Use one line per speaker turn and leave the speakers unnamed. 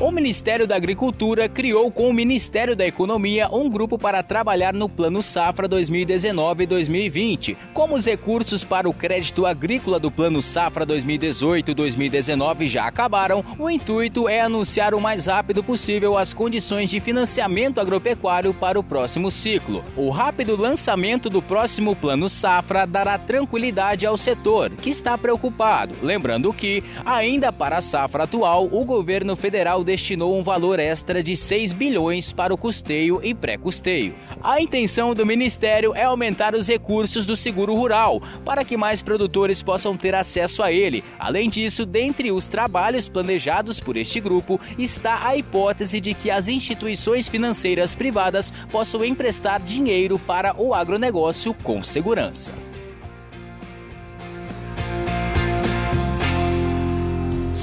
O Ministério da Agricultura criou com o Ministério da Economia um grupo para trabalhar no Plano Safra 2019-2020. Como os recursos para o crédito agrícola do Plano Safra 2018-2019 já acabaram, o intuito é anunciar o mais rápido possível as condições de financiamento agropecuário para o próximo ciclo. O rápido lançamento do próximo Plano Safra dará tranquilidade ao setor, que está preocupado. Lembrando que, ainda para a safra atual, o governo federal destinou um valor extra de 6 bilhões para o custeio e pré-custeio. A intenção do Ministério é aumentar os recursos do seguro rural, para que mais produtores possam ter acesso a ele. Além disso, dentre os trabalhos planejados por este grupo está a hipótese de que as instituições financeiras privadas possam emprestar dinheiro para o agronegócio com segurança.